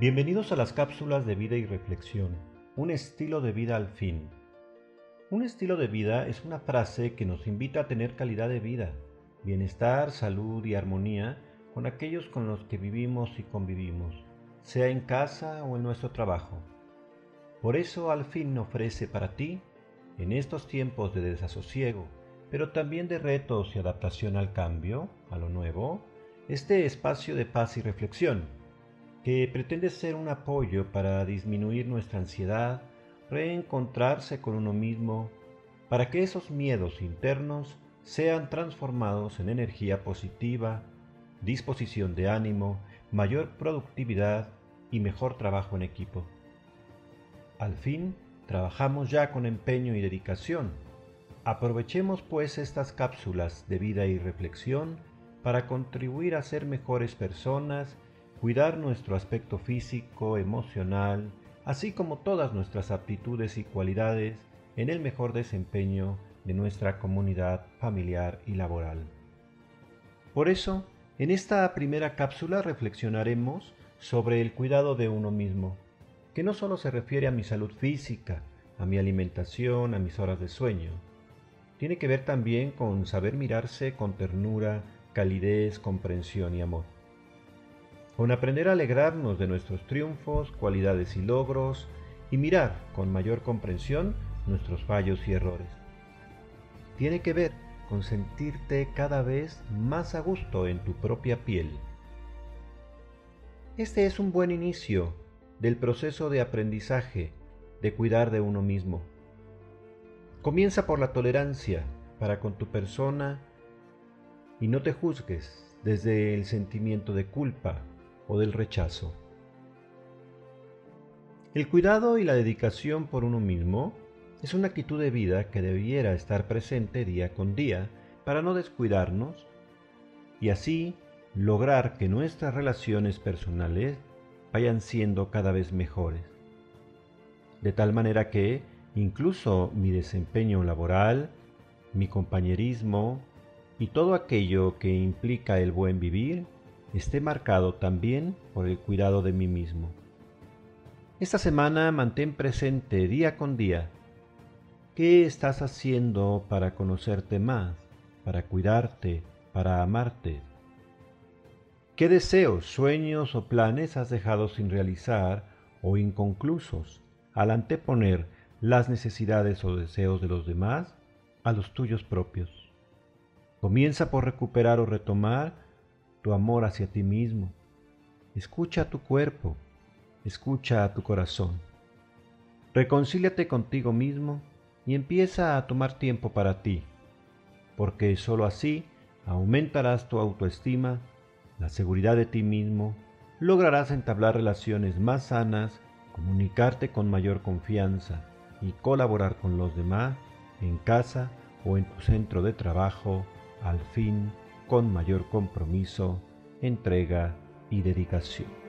Bienvenidos a las cápsulas de vida y reflexión, un estilo de vida al fin. Un estilo de vida es una frase que nos invita a tener calidad de vida, bienestar, salud y armonía con aquellos con los que vivimos y convivimos, sea en casa o en nuestro trabajo. Por eso al fin ofrece para ti, en estos tiempos de desasosiego, pero también de retos y adaptación al cambio, a lo nuevo, este espacio de paz y reflexión que pretende ser un apoyo para disminuir nuestra ansiedad, reencontrarse con uno mismo, para que esos miedos internos sean transformados en energía positiva, disposición de ánimo, mayor productividad y mejor trabajo en equipo. Al fin, trabajamos ya con empeño y dedicación. Aprovechemos pues estas cápsulas de vida y reflexión para contribuir a ser mejores personas cuidar nuestro aspecto físico, emocional, así como todas nuestras aptitudes y cualidades en el mejor desempeño de nuestra comunidad familiar y laboral. Por eso, en esta primera cápsula reflexionaremos sobre el cuidado de uno mismo, que no solo se refiere a mi salud física, a mi alimentación, a mis horas de sueño. Tiene que ver también con saber mirarse con ternura, calidez, comprensión y amor con aprender a alegrarnos de nuestros triunfos, cualidades y logros, y mirar con mayor comprensión nuestros fallos y errores. Tiene que ver con sentirte cada vez más a gusto en tu propia piel. Este es un buen inicio del proceso de aprendizaje de cuidar de uno mismo. Comienza por la tolerancia para con tu persona y no te juzgues desde el sentimiento de culpa o del rechazo. El cuidado y la dedicación por uno mismo es una actitud de vida que debiera estar presente día con día para no descuidarnos y así lograr que nuestras relaciones personales vayan siendo cada vez mejores. De tal manera que incluso mi desempeño laboral, mi compañerismo y todo aquello que implica el buen vivir esté marcado también por el cuidado de mí mismo. Esta semana mantén presente día con día qué estás haciendo para conocerte más, para cuidarte, para amarte. ¿Qué deseos, sueños o planes has dejado sin realizar o inconclusos al anteponer las necesidades o deseos de los demás a los tuyos propios? Comienza por recuperar o retomar tu amor hacia ti mismo. Escucha a tu cuerpo, escucha a tu corazón. Reconcíliate contigo mismo y empieza a tomar tiempo para ti, porque sólo así aumentarás tu autoestima, la seguridad de ti mismo, lograrás entablar relaciones más sanas, comunicarte con mayor confianza y colaborar con los demás en casa o en tu centro de trabajo, al fin con mayor compromiso, entrega y dedicación.